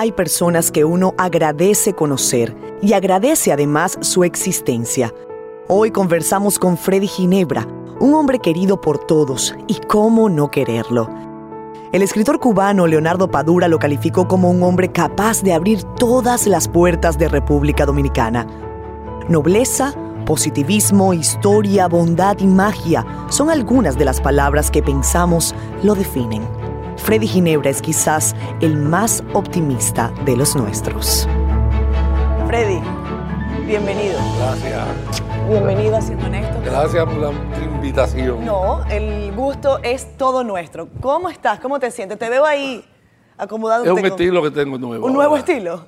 hay personas que uno agradece conocer y agradece además su existencia. Hoy conversamos con Freddy Ginebra, un hombre querido por todos y cómo no quererlo. El escritor cubano Leonardo Padura lo calificó como un hombre capaz de abrir todas las puertas de República Dominicana. Nobleza, positivismo, historia, bondad y magia son algunas de las palabras que pensamos lo definen. Freddy Ginebra es quizás el más optimista de los nuestros. Freddy, bienvenido. Gracias. Bienvenido a Siendo Honesto. Gracias por la invitación. No, el gusto es todo nuestro. ¿Cómo estás? ¿Cómo te sientes? Te veo ahí acomodado. Es un estilo que tengo nuevo. ¿Un nuevo estilo?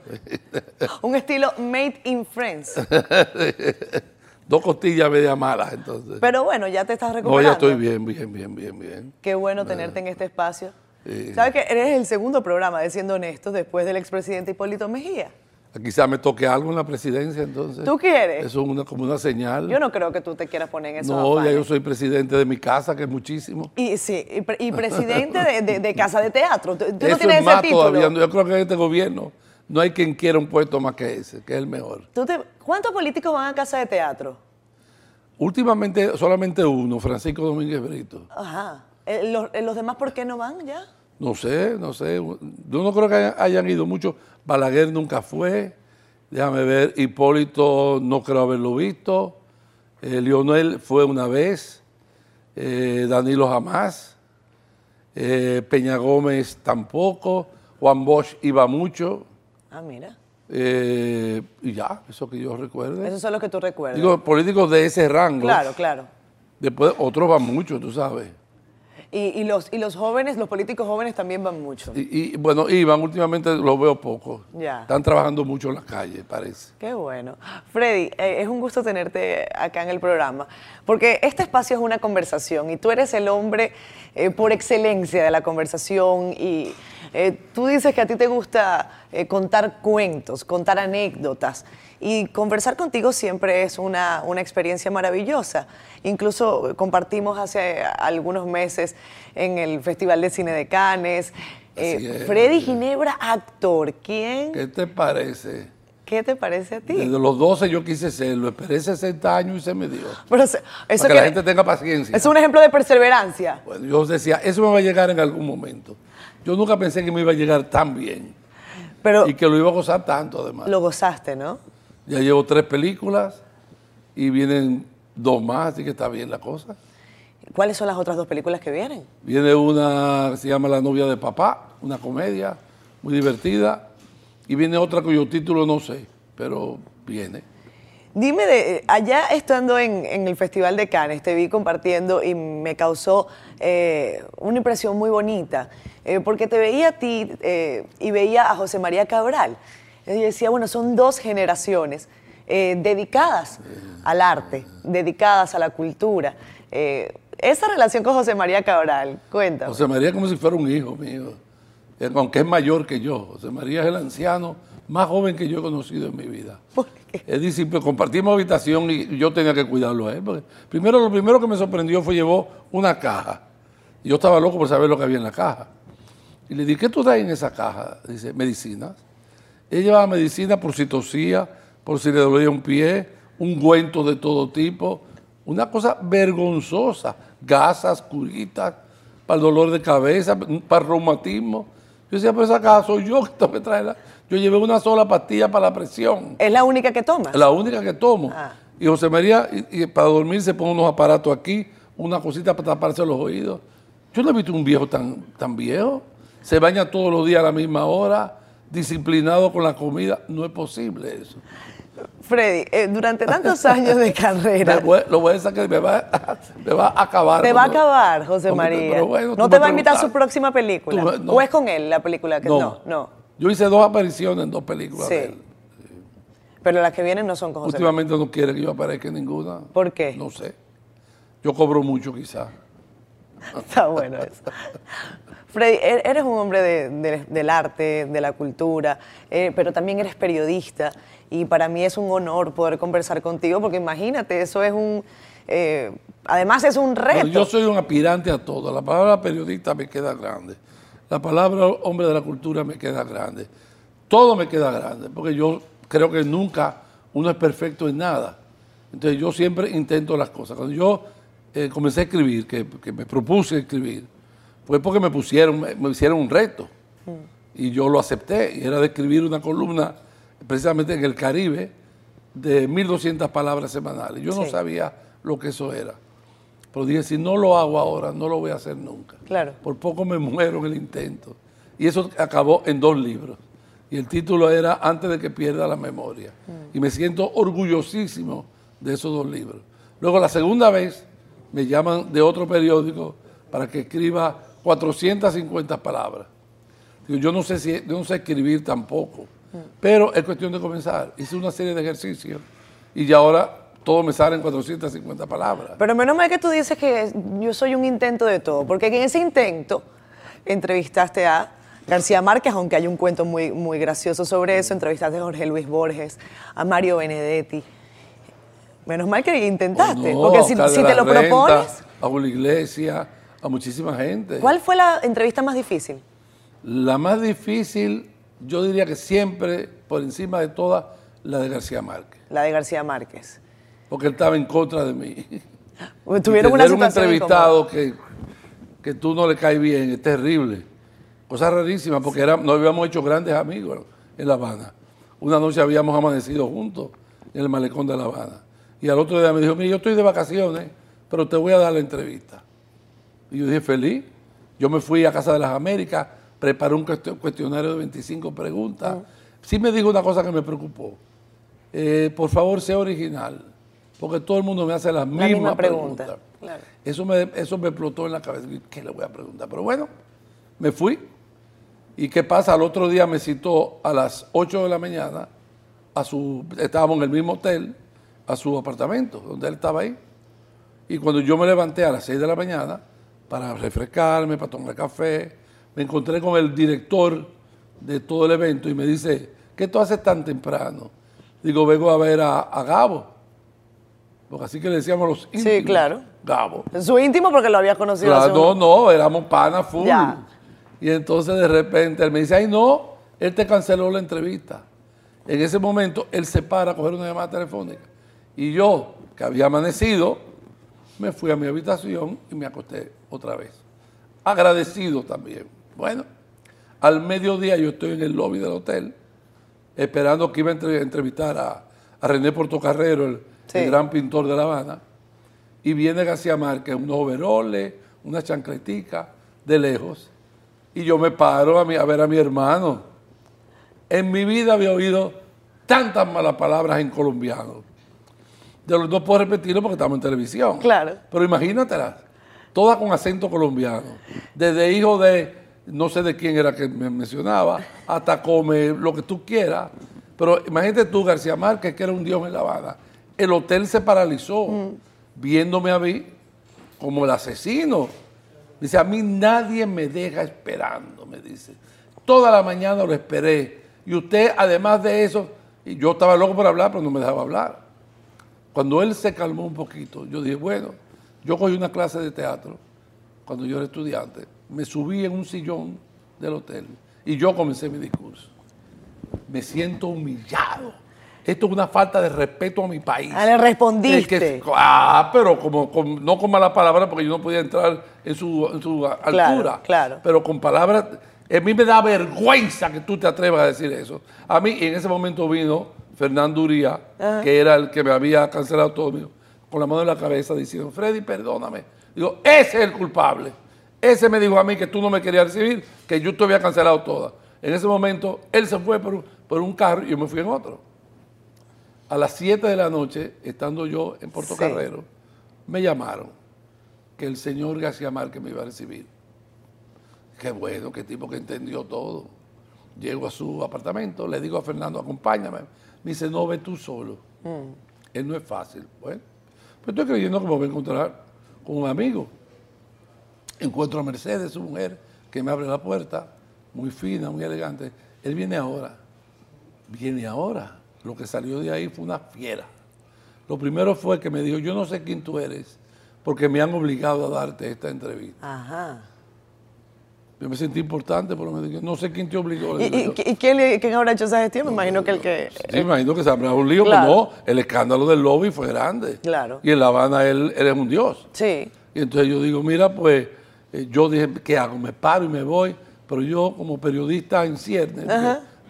un estilo made in France. Dos costillas media malas, entonces. Pero bueno, ya te estás recuperando. No, ya estoy bien, bien, bien, bien, bien. Qué bueno tenerte en este espacio. ¿Sabes que eres el segundo programa de Siendo Honestos después del expresidente Hipólito Mejía? Quizá me toque algo en la presidencia, entonces. ¿Tú quieres? Eso es una, como una señal. Yo no creo que tú te quieras poner en eso. No, ya yo soy presidente de mi casa, que es muchísimo. Y sí, y, presidente de, casa de teatro. ¿Tú, no tienes es más todavía. Yo creo que en este gobierno no hay quien quiera un puesto más que ese, que es el mejor. ¿Cuántos políticos van a casa de teatro? Últimamente solamente uno, Francisco Domínguez Brito. Ajá. Eh, ¿Los, eh, ¿Los demás por qué no van ya? No sé, no sé. Yo no creo que hayan, ido muchos. Balaguer nunca fue. Déjame ver. Hipólito no creo haberlo visto. Eh, Lionel fue una vez. Eh, Danilo jamás. Eh, Peña Gómez tampoco. Juan Bosch iba mucho. Ah, mira. y ya, eso que yo recuerdo. Eso es lo que tú recuerdas. Digo, políticos de ese rango. Claro, claro. Después otros van mucho, tú sabes. Y, los, y los jóvenes, los políticos jóvenes también van mucho. Y, bueno, iban, últimamente los veo poco. Ya. Están trabajando mucho en la calle, parece. Qué bueno. Freddy, eh, es un gusto tenerte acá en el programa, porque este espacio es una conversación y tú eres el hombre eh, por excelencia de la conversación y eh, tú dices que a ti te gusta contar cuentos, contar anécdotas y conversar contigo siempre es una, una experiencia maravillosa. Incluso compartimos hace algunos meses en el Festival de Cine de Cannes. Eh, Freddy Ginebra, actor. ¿Quién? ¿Qué te parece? ¿Qué te parece a ti? Desde los 12 yo quise serlo, esperé 60 años y se me dio. Pero eso para que, la gente tenga paciencia. Es un ejemplo de perseverancia. Bueno, yo decía, eso me va a llegar en algún momento. Yo nunca pensé que me iba a llegar tan bien. Pero y que lo iba a gozar tanto, además. Lo gozaste, ¿no? Ya llevo tres películas y vienen dos más, así que está bien la cosa. ¿Cuáles son las otras dos películas que vienen? Viene una que se llama La novia de papá, una comedia muy divertida, y viene otra cuyo título no sé, pero viene. Dime, de, allá estando en, el Festival de Cannes, te vi compartiendo y me causó eh, una impresión muy bonita, eh, porque te veía a ti eh, y veía a José María Cabral. Y decía, bueno, son dos generaciones eh, dedicadas al arte, dedicadas a la cultura. Eh, esa relación con José María Cabral, cuéntame. José María es como si fuera un hijo mío, eh, aunque es mayor que yo. José María es el anciano más joven que yo he conocido en mi vida. ¿Por qué? Es decir, compartimos habitación y yo tenía que cuidarlo a él. primero, lo primero que me sorprendió fue llevó una caja. Yo estaba loco por saber lo que había en la caja. Y le dije, ¿qué tú das en esa caja? Dice, medicinas. Ella llevaba medicina por si tosía, por si le dolía un pie, un ungüentos de todo tipo, una cosa vergonzosa, gasas, curitas, para el dolor de cabeza, para el reumatismo. Yo decía, pero esa caja soy yo que tengo que traerla. Yo llevé una sola pastilla para la presión. ¿Es la única que tomas? La única que tomo. Ah. Y José María, y, para dormir se pone unos aparatos aquí, una cosita para taparse los oídos. Yo no he visto un viejo tan, tan viejo. Se baña todos los días a la misma hora disciplinado con la comida. No es posible eso. Freddy, eh, durante tantos años de carrera. lo voy a sacar, me va, me va a acabar. Te va a acabar, José María. no te va a invitar a su próxima película. ¿O es con él la película que no? No, Yo hice dos apariciones en dos películas sí. Pero las que vienen no son con José Últimamente no quiere que yo aparezca en ninguna. ¿Por qué? No sé. Yo cobro mucho quizás. Está bueno eso. Freddy, er, eres un hombre del arte, de la cultura, eh, pero también eres periodista y para mí es un honor poder conversar contigo porque imagínate, eso es un... Eh, además es un reto. yo soy un aspirante a todo. La palabra periodista me queda grande. La palabra hombre de la cultura me queda grande. todo me queda grande, porque yo creo que nunca uno es perfecto en nada. Entonces yo siempre intento las cosas. Cuando yo eh, comencé a escribir, que, me propuse escribir, fue porque me pusieron, me, hicieron un reto. Y yo lo acepté, y era de escribir una columna precisamente en el Caribe de 1.200 palabras semanales. Yo no sabía lo que eso era. Pero dije, si no lo hago ahora, no lo voy a hacer nunca. Claro. Por poco me muero en el intento. Y eso acabó en dos libros. Y el título era Antes de que pierda la memoria. Mm. Y me siento orgullosísimo de esos dos libros. Luego la segunda vez me llaman de otro periódico para que escriba 450 palabras. Digo, yo no sé si no sé escribir tampoco, pero es cuestión de comenzar. Hice una serie de ejercicios y ya ahora todo me sale en 450 palabras. Pero menos mal que tú dices que yo soy un intento de todo, porque en ese intento entrevistaste a García Márquez, aunque hay un cuento muy, muy gracioso sobre eso, entrevistaste a Jorge Luis Borges, a Mario Benedetti. Menos mal que intentaste, oh, porque si, te lo propones... A una iglesia, a muchísima gente. ¿Cuál fue la entrevista más difícil? La más difícil, yo diría que siempre, por encima de todas, la de García Márquez. La de García Márquez porque él estaba en contra de mí. Tuvieron una un entrevistado que, que tú no le caes bien, es terrible. Cosa rarísima, porque era, nos habíamos hecho grandes amigos en La Habana. Una noche habíamos amanecido juntos en el malecón de La Habana. Y al otro día me dijo, mira, yo estoy de vacaciones, pero te voy a dar la entrevista. Y yo dije, feliz. Yo me fui a Casa de las Américas, preparé un cuestionario de 25 preguntas. Ah. Sí me dijo una cosa que me preocupó. Eh, por favor, sea original porque todo el mundo me hace las mismas preguntas. Eso, me, eso me explotó en la cabeza. ¿Qué le voy a preguntar? Pero bueno, me fui. ¿Y qué pasa? Al otro día me citó a las 8 de la mañana, a su, estábamos en el mismo hotel, a su apartamento, donde él estaba ahí. Y cuando yo me levanté a las 6 de la mañana para refrescarme, para tomar café, me encontré con el director de todo el evento y me dice, ¿qué tú haces tan temprano? Digo, vengo a ver a, a Gabo porque así que le decíamos los íntimos. Sí, claro. Gabo. Su íntimo porque lo había conocido. no, no, éramos pana full. Y entonces de repente él me dice, ay no, él te canceló la entrevista. En ese momento él se para a coger una llamada telefónica. Y yo, que había amanecido, me fui a mi habitación y me acosté otra vez. Agradecido también. Bueno, al mediodía yo estoy en el lobby del hotel, esperando que iba a entrevistar a, a René Portocarrero, el el gran pintor de La Habana, y viene García Márquez, unos overoles, una chancletica, de lejos, y yo me paro a, a ver a mi hermano. En mi vida había oído tantas malas palabras en colombiano. De los no puedo repetirlo porque estamos en televisión. Claro. Pero imagínatelas, todas con acento colombiano. Desde hijo de, no sé de quién era que me mencionaba, hasta come lo que tú quieras. Pero imagínate tú, García Márquez, que era un dios en La Habana el hotel se paralizó, viéndome a mí como el asesino. Dice, a mí nadie me deja esperando, me dice. Toda la mañana lo esperé. Y usted, además de eso, y yo estaba loco por hablar, pero no me dejaba hablar. Cuando él se calmó un poquito, yo dije, bueno, yo cogí una clase de teatro cuando yo era estudiante. Me subí en un sillón del hotel y yo comencé mi discurso. Me siento humillado esto es una falta de respeto a mi país. Ah, le respondiste. ah, pero como, no con malas palabras, porque yo no podía entrar en su, altura. Claro. Pero con palabras. A mí me da vergüenza que tú te atrevas a decir eso. A mí, en ese momento vino Fernando Uría, que era el que me había cancelado todo, con la mano en la cabeza, diciendo: Freddy, perdóname. Digo, ese es el culpable. Ese me dijo a mí que tú no me querías recibir, que yo te había cancelado toda. En ese momento, él se fue por, por un carro y yo me fui en otro a las 7 de la noche, estando yo en Puerto Carrero, me llamaron que el señor García Márquez me iba a recibir. Qué bueno, qué tipo que entendió todo. Llego a su apartamento, le digo a Fernando, acompáñame. Me dice, no, ve tú solo. Mm. Él no es fácil. Bueno, pues estoy creyendo que me voy a encontrar con un amigo. Encuentro a Mercedes, su mujer, que me abre la puerta, muy fina, muy elegante. Él viene ahora. Viene ahora lo que salió de ahí fue una fiera. Lo primero fue que me dijo, yo no sé quién tú eres, porque me han obligado a darte esta entrevista. Ajá. Yo me sentí importante, pero no sé quién te obligó. ¿Y, y, y quién, quién habrá hecho esa gestión? Me imagino que el que... Sí, me imagino que se habrá un lío, Claro. pero no, el escándalo del lobby fue grande. Claro. Y en La Habana él, él es un dios. Sí. Y entonces yo digo, mira, pues eh, yo dije, ¿qué hago? Me paro y me voy, pero yo como periodista en ciernes,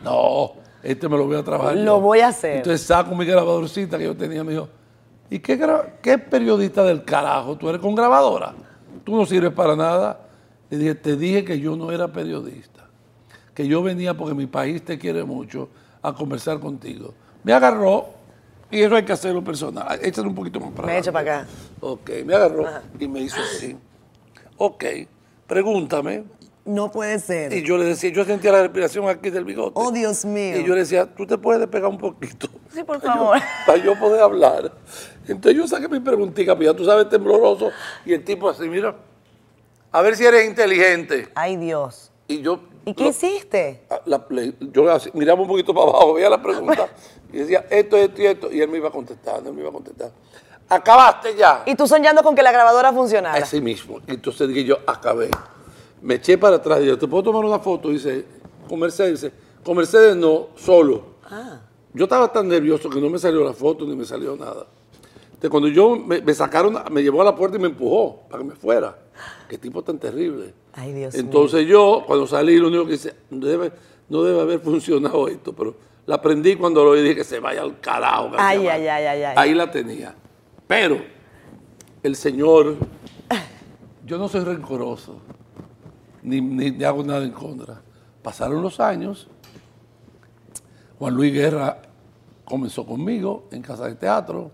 no, este me lo voy a trabajar. Lo yo". voy a hacer. Entonces saco mi grabadorcita que yo tenía, me dijo, ¿y qué, qué periodista del carajo? ¿Tú eres con grabadora? Tú no sirves para nada. Le dije, te dije que yo no era periodista, que yo venía porque mi país te quiere mucho a conversar contigo. Me agarró, y eso hay que hacerlo personal. Échale un poquito más para Me echo para acá. Ok, me agarró y me hizo así. Ok, pregúntame. No puede ser. Y yo le decía, yo sentía la respiración aquí del bigote. Oh, Dios mío. Y yo le decía, tú te puedes pegar un poquito. Sí, por Para yo- favor. Para yo poder hablar. Entonces yo saqué mi preguntita, pues ya tú sabes, tembloroso. Y el tipo así, mira, a ver si eres inteligente. Ay, Dios. Y yo... ¿Y qué lo- hiciste? la- le- yo miraba un poquito para abajo, veía la pregunta y decía esto, esto y esto. Y él me iba contestando, él me iba contestando. Acabaste ya. Y tú soñando con que la grabadora funcionara. Así mismo. Entonces dije yo, acabé. Me eché para atrás y yo, ¿te puedo tomar una foto? Dice, con Mercedes. Dice, con Mercedes no, solo. Ah. Yo estaba tan nervioso que no me salió la foto ni me salió nada. Entonces cuando yo me, me sacaron, me llevó a la puerta y me empujó para que me fuera. Qué tipo tan terrible. Ay, Dios Entonces yo, cuando salí, lo único que hice, no debe, no debe haber funcionado esto, pero la aprendí cuando lo dije que se vaya al carajo. Ay, ay, ay, ay, ay. Ahí la tenía. Pero el Señor, yo no soy rencoroso, ni, ni- ni hago nada en contra. Pasaron los años, Juan Luis Guerra comenzó conmigo en casa de teatro,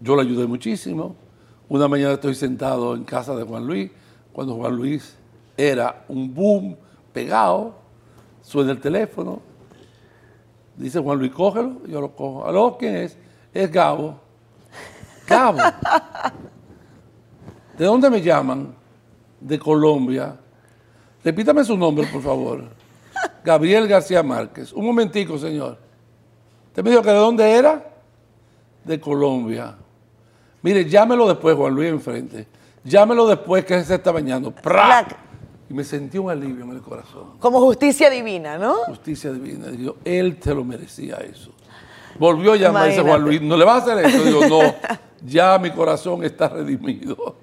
yo le ayudé muchísimo. Una mañana estoy sentado en casa de Juan Luis, cuando Juan Luis era un boom pegado, suena el teléfono, dice Juan Luis, cógelo, yo lo cojo. ¿Aló? ¿Quién es? Es Gabo. Gabo. ¿De dónde me llaman? De Colombia. Repítame su nombre, por favor. Gabriel García Márquez. Un momentico, señor. ¿Usted me dijo que de dónde era? De Colombia. Mire, llámelo después, Juan Luis, enfrente. Llámelo después que se está bañando. Y me sentí un alivio en el corazón. Como justicia divina, ¿no? Justicia divina. Digo, él te lo merecía eso. Volvió a llamar dice. Juan Luis, ¿no le vas a hacer eso? Digo, no, ya mi corazón está redimido.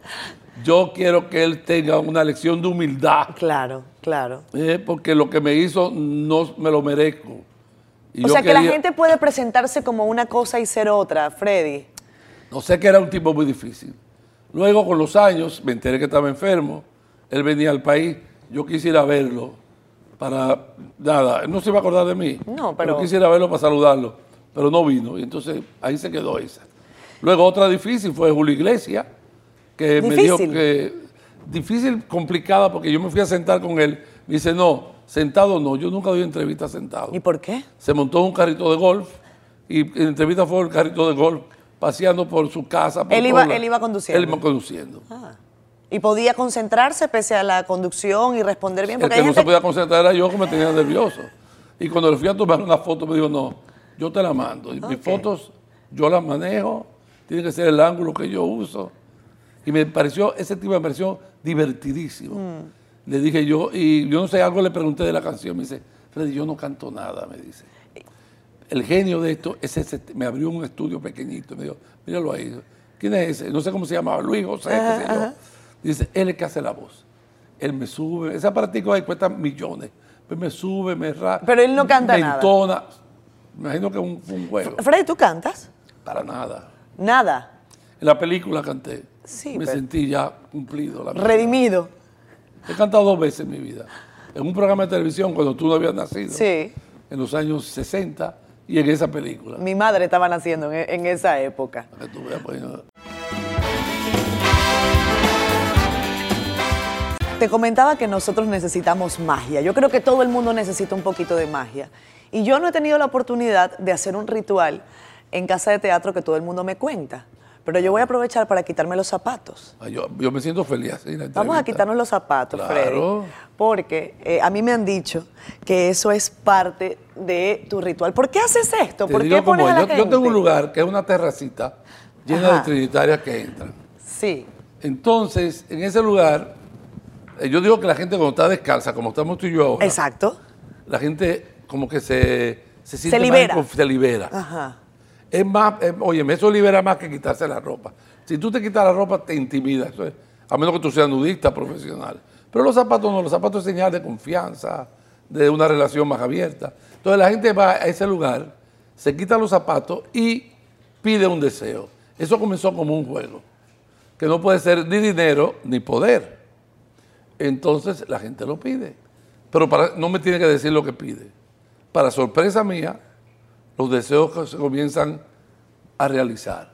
Yo quiero que él tenga una lección de humildad, Claro, claro. eh, porque lo que me hizo no me lo merezco. Y O yo sea que la gente puede presentarse como una cosa y ser otra, Freddy. No sé que era un tipo muy difícil. Luego, con los años, me enteré que estaba enfermo. Él venía al país. Yo quisiera verlo para. Nada, él no se iba a acordar de mí. No, pero- quisiera verlo para saludarlo. Pero no vino. Y entonces ahí se quedó esa. Luego, otra difícil fue Julio Iglesias, que me dijo que. Difícil, complicada, porque yo me fui a sentar con él. Me dice, no, sentado no. Yo nunca doy entrevista sentado ¿Y por qué? se montó un carrito de golf y en la entrevista fue el carrito de golf paseando por su casa. por Él iba- la- él iba conduciendo. Él iba conduciendo. Ah. Y podía concentrarse pese a la conducción y responder bien. el Porque que hay no gente... se podía concentrar era yo que me tenía nervioso. Y cuando le fui a tomar una foto me dijo, no, yo te la mando. Y mis fotos yo las manejo, tiene que ser el ángulo que yo uso. Y me pareció, ese tipo me pareció divertidísimo. Mm. Le dije yo, y yo no sé, algo le pregunté de la canción, me dice, Freddy, yo no canto nada, me dice. El genio de esto es ese, me abrió un estudio pequeñito, me dijo, míralo ahí. ¿Quién es ese? No sé cómo se llamaba, Luis José, qué sé yo. Dice, él es el que hace la voz. Él me sube, ese aparatico ahí cuesta millones. Pues me sube, me ra Pero él no canta me nada. entona. Me imagino que es un, un juego. Freddy, ¿tú cantas? Para nada. Nada. En la película canté. Sí, me pero- sentí ya cumplido. la. Redimido. He cantado dos veces en mi vida. En un programa de televisión cuando tú no habías nacido. Sí. En los años 60 y en esa película. Mi madre estaba naciendo en, en esa época. Para que tú veas, pues, no. Te comentaba que nosotros necesitamos magia. Yo creo que todo el mundo necesita un poquito de magia. Y yo no he tenido la oportunidad de hacer un ritual en casa de teatro que todo el mundo me cuenta. Pero yo voy a aprovechar para quitarme los zapatos. Yo, yo me siento feliz. así Vamos a quitarnos los zapatos, Claro. Freddy. Porque eh, a mí me han dicho que eso es parte de tu ritual. ¿Por qué haces esto? Te ¿Por qué pones a la yo, gente? yo tengo un lugar que es una terracita llena Ajá. de trinitarias que entran. Sí. Entonces, en ese lugar Eh, Yo digo que la gente cuando está descalza, como estamos tú y yo ahora, Exacto. la gente como que se, se siente más libera. se libera. Ajá. Es más, oye, eso libera más que quitarse la ropa. Si tú te quitas la ropa, te intimida. Eso es, a menos que tú seas nudista profesional. Pero los zapatos no, los zapatos es señal de confianza, de una relación más abierta. Entonces la gente va a ese lugar, se quita los zapatos y pide un deseo. Eso comenzó como un juego, que no puede ser ni dinero ni poder. Entonces la gente lo pide. Pero no me tiene que decir lo que pide. Para sorpresa mía, los deseos se comienzan a realizar.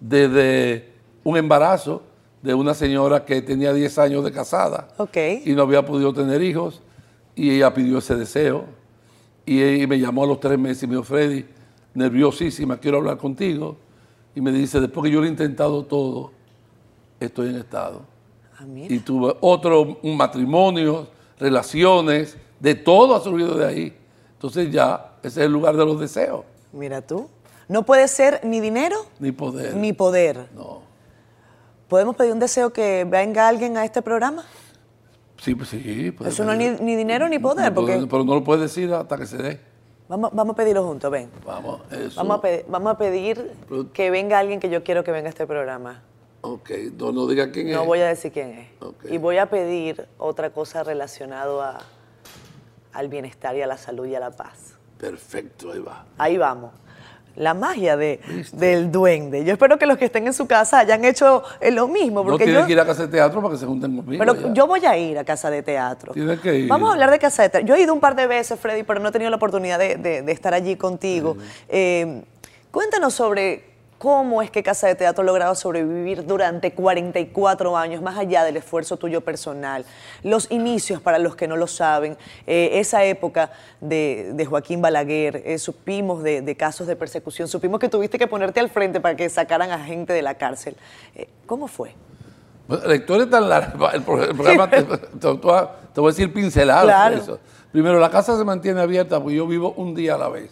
Desde un embarazo de una señora que tenía 10 años de casada y no había podido tener hijos y ella pidió ese deseo y, y me llamó a los tres meses y me dijo, Freddy, nerviosísima, quiero hablar contigo. Y me dice, después que yo lo he intentado todo, estoy en estado. Ah. Y tuve otro, un matrimonio, relaciones, de todo ha surgido de ahí. Entonces ya, ese es el lugar de los deseos, Mira tú. No puede ser ni dinero ni poder. ni poder. No. ¿Podemos pedir un deseo que venga alguien a este programa? Sí, pues sí. puede Eso no es ni, ni dinero ni poder, porque Pero no lo puedes decir hasta que se dé. vamos, vamos a pedirlo juntos, ven. Vamos, eso. Vamos a, pe- vamos a pedir que venga alguien que yo quiero que venga a este programa. Ok, no, no diga quién es. No voy a decir quién es. Ok. Y voy a pedir otra cosa relacionada a, al bienestar y a la salud y a la paz. Perfecto, ahí va. Ahí vamos. La magia de, del duende. Yo espero que los que estén en su casa hayan hecho eh, lo mismo. No Porque tienen yo, que ir a casa de teatro para que se junten conmigo. pero ya. yo voy a ir a casa de teatro. Tienes que ir. Vamos a hablar de casa de teatro. Yo he ido un par de veces, Freddy, pero no he tenido la oportunidad de, de- de estar allí contigo. Eh, cuéntanos sobre cómo es que Casa de Teatro ha logrado sobrevivir durante 44 años, más allá del esfuerzo tuyo personal. Los inicios, para los que no lo saben, eh, esa época de, de Joaquín Balaguer, eh, supimos de, de casos de persecución, supimos que tuviste que ponerte al frente para que sacaran a gente de la cárcel. Eh, ¿Cómo fue? La historia es tan larga, el, pro- el programa te, te- te voy a- te voy a decir Claro. eso. Primero, la casa se mantiene abierta porque yo vivo un día a la vez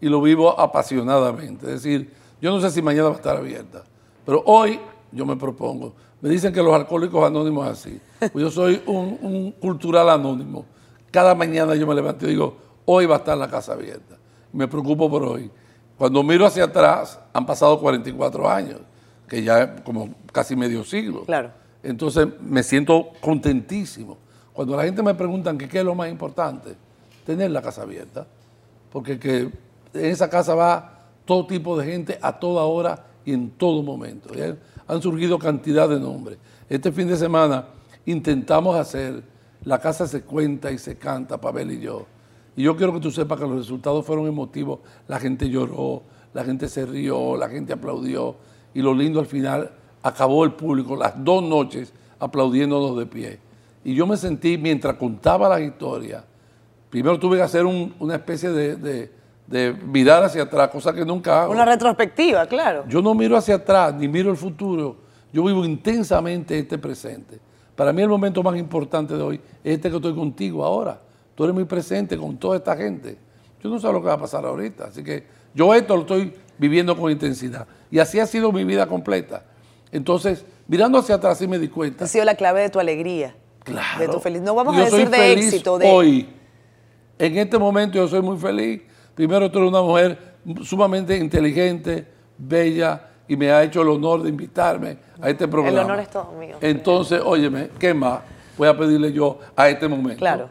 y lo vivo apasionadamente. Es decir, yo no sé si mañana va a estar abierta, pero hoy yo me propongo. Me dicen que los alcohólicos anónimos así. Pues yo soy un, un cultural anónimo. Cada mañana yo me levanto y digo, hoy va a estar la casa abierta. Me preocupo por hoy. Cuando miro hacia atrás, han pasado 44 años, que ya es como casi medio siglo. Claro. Entonces me siento contentísimo. Cuando la gente me pregunta que qué es lo más importante, tener la casa abierta. Porque que en esa casa va todo tipo de gente a toda hora y en todo momento. Han surgido cantidad de nombres. Este fin de semana intentamos hacer La casa se cuenta y se canta, Pavel y yo. Y yo quiero que tú sepas que los resultados fueron emotivos. La gente lloró, la gente se rió, la gente aplaudió. Y lo lindo al final, acabó el público las dos noches aplaudiéndonos de pie. Y yo me sentí, mientras contaba la historia, primero tuve que hacer un- una especie de- de mirar hacia atrás, cosa que nunca hago. Una retrospectiva, claro. Yo no miro hacia atrás ni miro el futuro. Yo vivo intensamente este presente. Para mí el momento más importante de hoy es este que estoy contigo ahora. Tú eres muy presente con toda esta gente. Yo no sé lo que va a pasar ahorita. Así que yo esto lo estoy viviendo con intensidad. Y así ha sido mi vida completa. Entonces, mirando hacia atrás sí me di cuenta. Ha sido la clave de tu alegría. Claro. De tu felicidad. No vamos Yo a soy decir de feliz éxito, de. Hoy, en este momento yo soy muy feliz. Primero, tú eres una mujer sumamente inteligente, bella, y me ha hecho el honor de invitarme a este programa. honor es todo mío. Entonces, óyeme, ¿qué más voy a pedirle yo a este momento? Claro.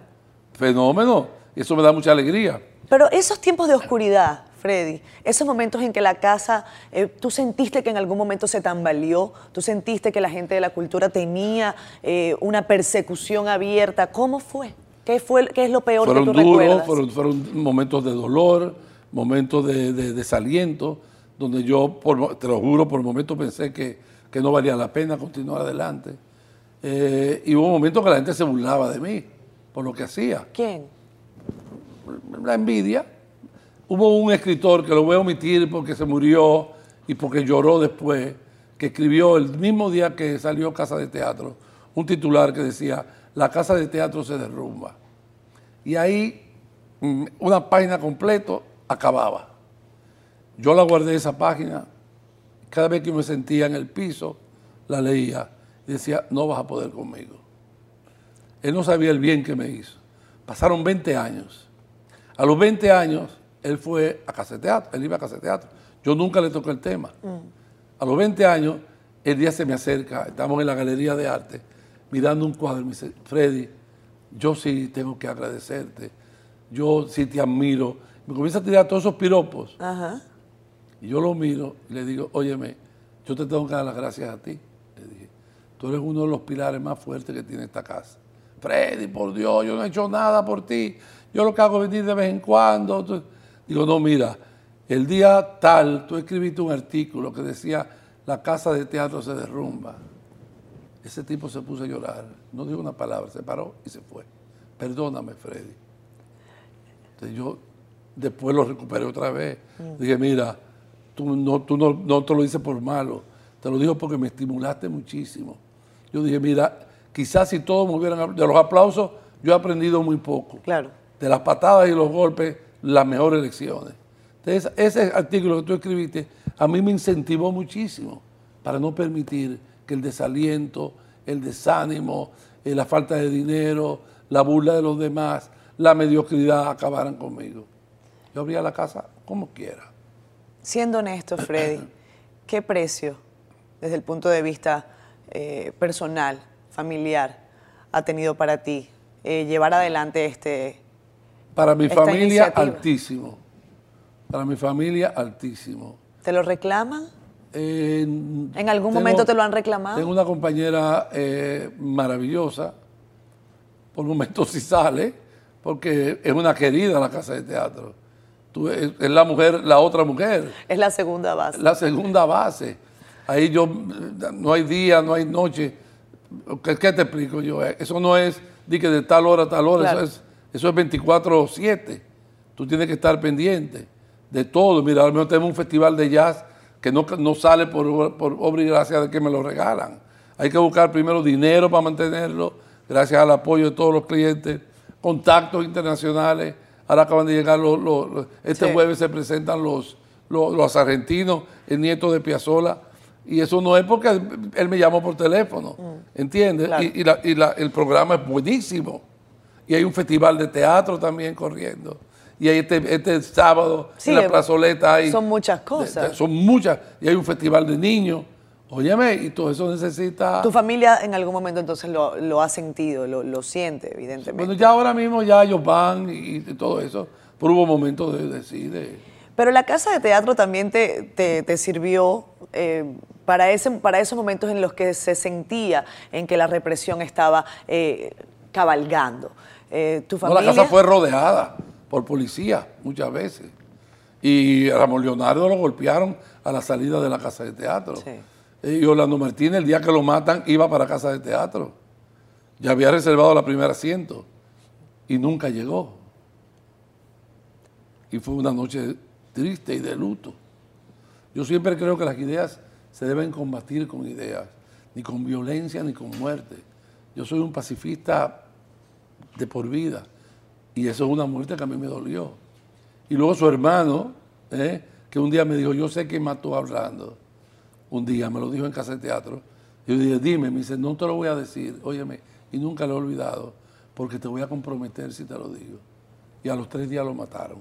Fenómeno. Y eso me da mucha alegría. Pero esos tiempos de oscuridad, Freddy, esos momentos en que la casa, eh, tú sentiste que en algún momento se tambaleó, tú sentiste que la gente de la cultura tenía eh, una persecución abierta, ¿cómo fue? ¿Qué, fue, qué es lo peor fueron que tú duros, recuerdas? fueron, fueron momentos de dolor, momentos de, de desaliento, donde yo, por te lo juro, por momentos pensé que, que no valía la pena continuar adelante. Eh, y hubo momentos que la gente se burlaba de mí por lo que hacía. ¿Quién? La envidia. Hubo un escritor que lo voy a omitir porque se murió y porque lloró después, que escribió el mismo día que salió Casa de Teatro, un titular que decía, la Casa de Teatro se derrumba. Y ahí mm, una página completa acababa. Yo la guardé esa página, cada vez que me sentía en el piso, la leía y decía, no vas a poder conmigo. él no sabía el bien que me hizo. Pasaron 20 años. A los 20 años, él fue a Casa de Teatro, él iba a Casa de Teatro. Yo nunca le toqué el tema. A los 20 años, el día se me acerca, estamos en la galería de arte, mirando un cuadro y me dice, Freddy, yo sí tengo que agradecerte, yo sí te admiro. Me comienza a tirar todos esos piropos. Y yo lo miro y le digo, óyeme, yo te tengo que dar las gracias a ti. Le dije, tú eres uno de los pilares más fuertes que tiene esta casa. Freddy, por Dios, yo no he hecho nada por ti. Yo lo que hago es venir de vez en cuando. Digo, no, mira, el día tal, tú escribiste un artículo que decía, la casa de teatro se derrumba. Ese tipo se puso a llorar, no dijo una palabra, se paró y se fue. Perdóname, Freddy. Entonces yo después lo recuperé otra vez. Mm. Dije, mira, tú, no, tú no, no te lo dices por malo, te lo digo porque me estimulaste muchísimo. Yo dije, mira, quizás si todos me hubieran... De los aplausos, yo he aprendido muy poco. Claro. De las patadas y los golpes, las mejores lecciones. Entonces, ese artículo que tú escribiste a mí me incentivó muchísimo para no permitir que el desaliento, el desánimo, eh, la falta de dinero, la burla de los demás, la mediocridad acabaran conmigo. Yo abría la casa como quiera. Siendo honesto, Freddy, ¿qué precio, desde el punto de vista eh, personal, familiar, ha tenido para ti eh, llevar adelante este... Para mi familia, altísimo. Para mi familia, altísimo. ¿Te lo reclaman? ¿En algún momento te lo han reclamado? Tengo una compañera eh, maravillosa, por momentos sí sale, porque es una querida la casa de teatro. Tú, es, la mujer, la otra mujer. Es la segunda base. La segunda base. Ahí yo, no hay día, no hay noche. ¿Qué, te explico yo? Eso no es de que de tal hora a tal hora, eso es, eso es 24-7. Tú tienes que estar pendiente de todo. Mira, ahora mismo tenemos un festival de jazz que no, no sale por, por obra y gracia de que me lo regalan. Hay que buscar primero dinero para mantenerlo, gracias al apoyo de todos los clientes, contactos internacionales. Ahora acaban de llegar los, este jueves se presentan los, los, argentinos, el nieto de Piazzola. Y eso no es porque él me llamó por teléfono, mm. ¿entiendes? Y, y el programa es buenísimo. Y hay un festival de teatro también corriendo y hay este, este sábado en la plazoleta hay... Son muchas cosas. son muchas. Y hay un festival de niños. Óyeme, y todo eso necesita... ¿Tu familia en algún momento entonces lo, ha sentido, lo, siente, evidentemente? Bueno, ya ahora mismo ya ellos van y, todo eso, pero hubo momentos de decir... Pero la casa de teatro también te, te, sirvió eh, para, ese, para esos momentos en los que se sentía en que la represión estaba eh, cabalgando. Eh, ¿tu familia? No, la casa fue rodeada por policía muchas veces. Y Ramón Leonardo lo golpearon a la salida de la casa de teatro. Y Orlando Martínez, el día que lo matan, iba para la casa de teatro. Ya había reservado la primera asiento y nunca llegó. Y fue una noche triste y de luto. Yo siempre creo que las ideas se deben combatir con ideas, ni con violencia ni con muerte. Yo soy un pacifista de por vida. Y eso es una muerte que a mí me dolió. Y luego su hermano, ¿eh? que un día me dijo, yo sé que mató a Orlando. Un día me lo dijo en casa de teatro. Yo dije, dime, me dice, no te lo voy a decir, óyeme, y nunca lo he olvidado, porque te voy a comprometer si te lo digo. Y a los tres días lo mataron.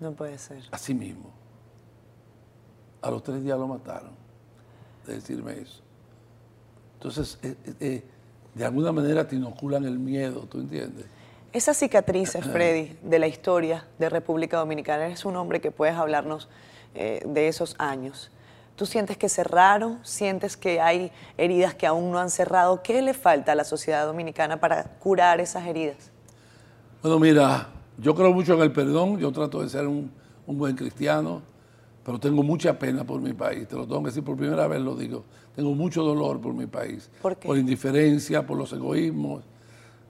No puede ser. Así mismo. A los tres días lo mataron, de decirme eso. Entonces, eh, eh, de alguna manera te inoculan el miedo, ¿tú entiendes? Esas cicatrices, Freddy, de la historia de República Dominicana, eres un hombre que puedes hablarnos eh, de esos años. ¿Tú sientes que cerraron? ¿Sientes que hay heridas que aún no han cerrado? ¿Qué le falta a la sociedad dominicana para curar esas heridas? Bueno, mira, yo creo mucho en el perdón, yo trato de ser un, buen cristiano, pero tengo mucha pena por mi país, te lo tengo que decir por primera vez, lo digo. Tengo mucho dolor por mi país. ¿Por qué? Por indiferencia, por los egoísmos,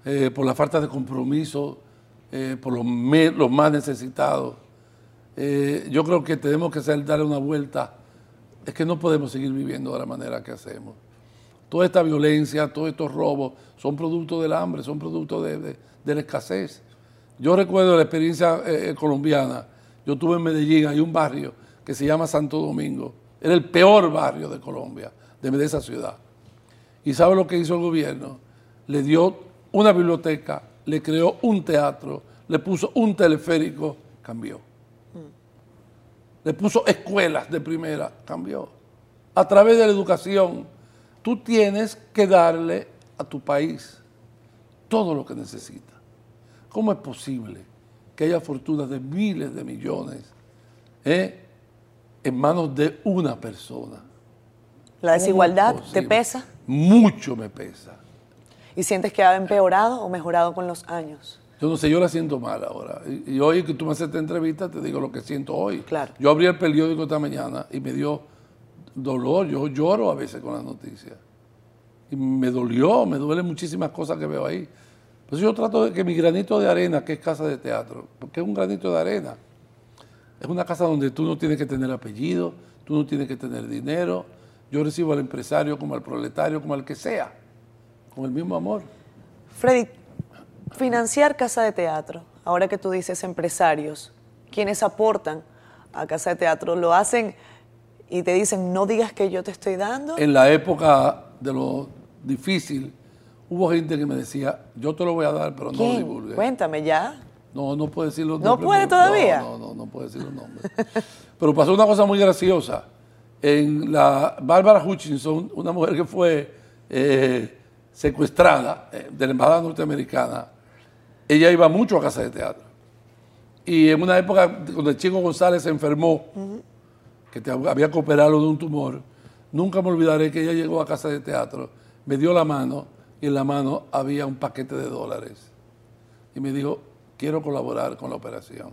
eh, por la falta de compromiso, eh, por los, más necesitados. Eh, yo creo que tenemos que darle una vuelta. Es que no podemos seguir viviendo de la manera que hacemos. Toda esta violencia, todos estos robos son producto del hambre, son producto de, la escasez. Yo recuerdo la experiencia colombiana. Yo estuve en Medellín, hay un barrio que se llama Santo Domingo. Era el peor barrio de Colombia, de esa ciudad. ¿Y sabe lo que hizo el gobierno? le dio una biblioteca, le creó un teatro, le puso un teleférico, cambió. Le puso escuelas de primera, cambió. A través de la educación, tú tienes que darle a tu país todo lo que necesita. ¿Cómo es posible que haya fortunas de miles de millones eh, en manos de una persona? ¿La desigualdad te pesa? Mucho me pesa. ¿Y sientes que ha empeorado o mejorado con los años? Yo no sé, yo la siento mal ahora. Y, hoy que tú me haces esta entrevista, te digo lo que siento hoy. Claro. Yo abrí el periódico esta mañana y me dio dolor. Yo lloro a veces con las noticias. Y me dolió, me duelen muchísimas cosas que veo ahí. Pues yo trato de que mi granito de arena, que es casa de teatro, porque es un granito de arena, es una casa donde tú no tienes que tener apellido, tú no tienes que tener dinero. Yo recibo al empresario como al proletario, como al que sea, con el mismo amor. Freddy, financiar casa de teatro, ahora que tú dices empresarios, quienes aportan a casa de teatro, lo hacen y te dicen, no digas que yo te estoy dando. En la época de lo difícil, hubo gente que me decía, yo te lo voy a dar, pero no lo divulgues. Cuéntame ya. No, no puede decir los nombres. ¿No puede todavía? No, no, no, puede decir los nombres. pero pasó una cosa muy graciosa. En la Bárbara Hutchinson, una mujer que fue eh, secuestrada eh, de la embajada norteamericana, ella iba mucho a casa de teatro. Y en una época cuando el chico González se enfermó, que te había que operarlo de un tumor, nunca me olvidaré que ella llegó a casa de teatro, me dio la mano y en la mano había un paquete de dólares. Y me dijo, quiero colaborar con la operación.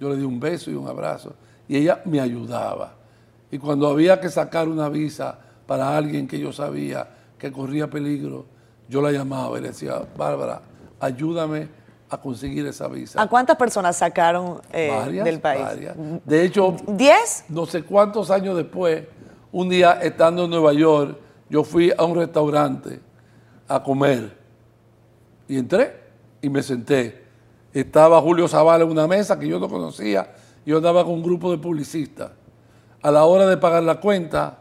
Yo le di un beso y un abrazo y ella me ayudaba. Y cuando había que sacar una visa para alguien que yo sabía que corría peligro, yo la llamaba y le decía, Bárbara, ayúdame a conseguir esa visa. ¿A cuántas personas sacaron eh, del país? Varias. De hecho, ¿diez? No sé cuántos años después, un día estando en Nueva York, yo fui a un restaurante a comer y entré y me senté. Estaba Julio Zavala en una mesa que yo no conocía, yo andaba con un grupo de publicistas. A la hora de pagar la cuenta,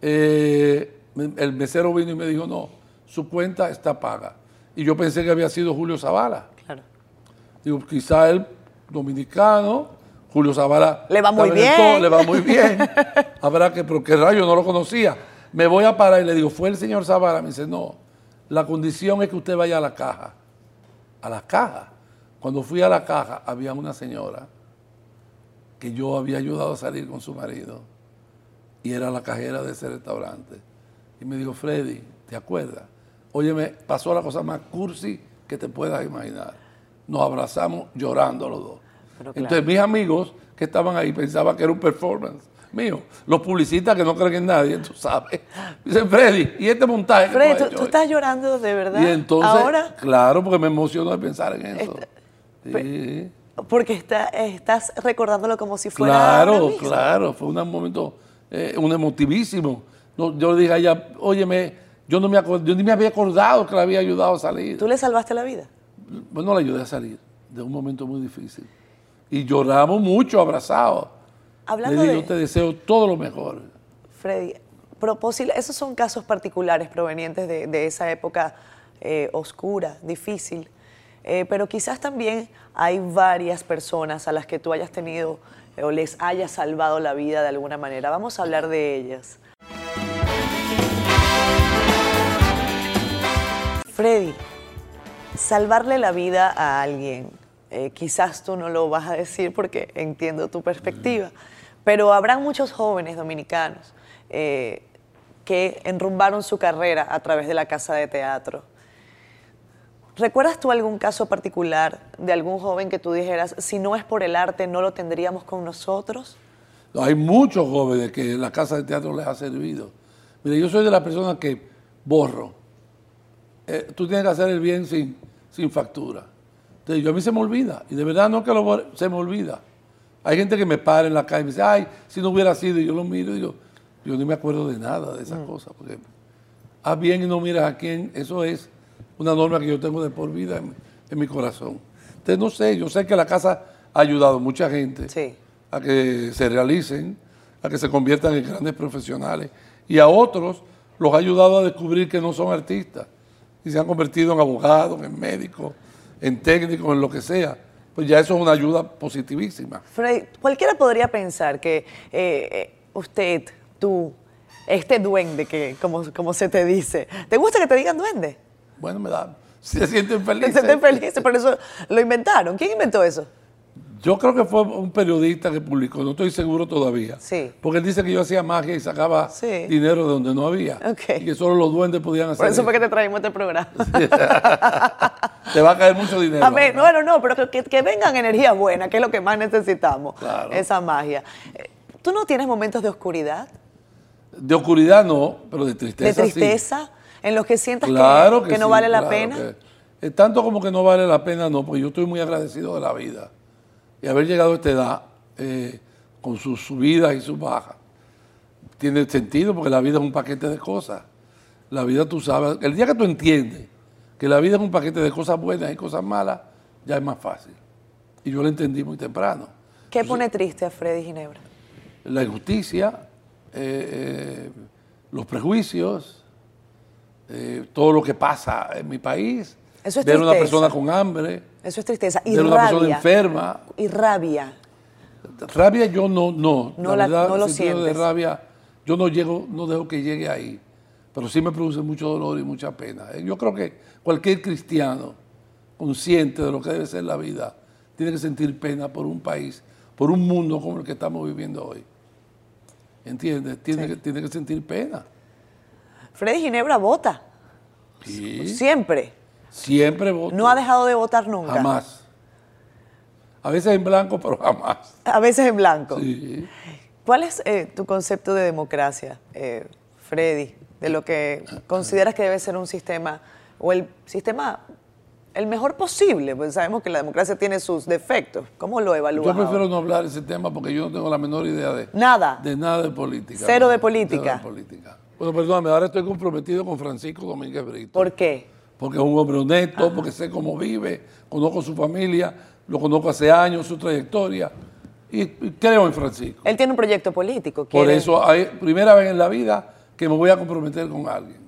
eh, el mesero vino y me dijo, no, su cuenta está paga y yo pensé que había sido Julio Zavala. Claro. Digo, quizá el dominicano, Julio Zavala. Le va muy bien. le va muy bien. Habrá que, pero qué rayo, no lo conocía. Me voy a parar y le digo, ¿fue el señor Zavala? Me dice, no, la condición es que usted vaya a la caja. A la caja. Cuando fui a la caja, había una señora que yo había ayudado a salir con su marido y era la cajera de ese restaurante. Y me dijo, Freddy, ¿te acuerdas? Óyeme, pasó la cosa más cursi que te puedas imaginar. Nos abrazamos llorando los dos. Entonces mis amigos que estaban ahí pensaban que era un performance mío. Los publicistas que no creen en nadie, tú sabes. Dicen, Freddy, ¿y este montaje? Freddy, tú, estás llorando de verdad. Y entonces, ¿Ahora? claro, porque me emocionó de pensar en eso. sí. Porque está, estás recordándolo como si fuera. Claro, claro, fue un momento, eh, un emotivísimo. Yo le dije a ella, óyeme, yo, no me yo ni me había acordado que le había ayudado a salir. ¿Tú le salvaste la vida? Bueno, le ayudé a salir de un momento muy difícil. Y lloramos mucho, abrazados. Hablando le digo, yo te deseo todo lo mejor. Freddy, esos son casos particulares provenientes de, esa época eh, oscura, difícil. Eh, pero quizás también hay varias personas a las que tú hayas tenido eh, o les hayas salvado la vida de alguna manera. Vamos a hablar de ellas. Freddy, salvarle la vida a alguien, eh, quizás tú no lo vas a decir porque entiendo tu perspectiva, pero habrán muchos jóvenes dominicanos eh, que enrumbaron su carrera a través de la casa de teatro. ¿Recuerdas tú algún caso particular de algún joven que tú dijeras, si no es por el arte, no lo tendríamos con nosotros? hay muchos jóvenes que la casa de teatro les ha servido. Mire, yo soy de las personas que borro eh, tú tienes que hacer el bien sin, sin factura. Entonces, yo a mí se me olvida, y de verdad no que lo, se me olvida. Hay gente que me para en la calle y me dice, ay, si no hubiera sido, y yo lo miro y digo, yo ni me acuerdo de nada de esas mm. cosas. Porque haz bien y no miras a quién, eso es una norma que yo tengo de por vida en, mi corazón. Entonces, no sé, yo sé que la casa ha ayudado a mucha gente a que se realicen, a que se conviertan en grandes profesionales, y a otros los ha ayudado a descubrir que no son artistas y se han convertido en abogados, en médicos, en técnicos, en lo que sea, pues ya eso es una ayuda positivísima. Freddy, cualquiera podría pensar que eh, eh, usted, tú, este duende, que como, como se te dice, ¿te gusta que te digan duende? Bueno, me da, se sienten felices. Se sienten felices, por eso lo inventaron. ¿Quién inventó eso? Yo creo que fue un periodista que publicó, no estoy seguro todavía. Sí. Porque él dice que yo hacía magia y sacaba Sí. dinero de donde no había. Y que solo los duendes podían hacer Por eso fue que te traímos este programa. Te va a caer mucho dinero. A ver, bueno, no, pero que, que vengan energías buenas, que es lo que más necesitamos. Claro. Esa magia. Eh, ¿Tú no tienes momentos de oscuridad, De oscuridad no, pero de tristeza de sí. tristeza, en los que sientas Claro que, que, que no vale la pena? que- eh, tanto como que no vale la pena, no, porque yo estoy muy agradecido de la vida. Y haber llegado a esta edad, eh, con sus subidas y sus bajas, tiene sentido porque la vida es un paquete de cosas. La vida, tú sabes, el día que tú entiendes que la vida es un paquete de cosas buenas y cosas malas, ya es más fácil. Y yo lo entendí muy temprano. ¿Qué pone triste a Freddy Ginebra? La injusticia, eh, eh, los prejuicios, eh, todo lo que pasa en mi país, Eso es ver una tristeza. persona con hambre, Eso es tristeza. Y ver una persona rabia. enferma. Y rabia. Rabia yo no, no. No la- verdad, no lo sentido de rabia, yo no llego, no dejo que llegue ahí. Pero sí me produce mucho dolor y mucha pena. Eh, Yo creo que cualquier cristiano consciente de lo que debe ser la vida tiene que sentir pena por un país, por un mundo como el que estamos viviendo hoy. ¿Entiendes? Tiene, que, tiene que sentir pena. Freddy Ginebra vota. Sí. Siempre. Siempre voto. No ha dejado de votar nunca. Jamás. A veces en blanco, pero jamás. A veces en blanco. Sí. ¿Cuál es eh, tu concepto de democracia, eh, Freddy? De lo que consideras que debe ser un sistema, o el sistema el mejor posible, pues sabemos que la democracia tiene sus defectos. ¿Cómo lo evalúas? Yo prefiero ahora? no hablar de ese tema porque yo no tengo la menor idea de Nada. de nada de política. Cero de política. Cero de política. Bueno, perdóname, ahora estoy comprometido con Francisco Domínguez Brito. ¿Por qué? Porque es un hombre honesto, porque sé cómo vive, conozco su familia, lo conozco hace años, su trayectoria, y, y creo en Francisco. Él tiene un proyecto político. Por eso, hay, primera vez en la vida que me voy a comprometer con alguien.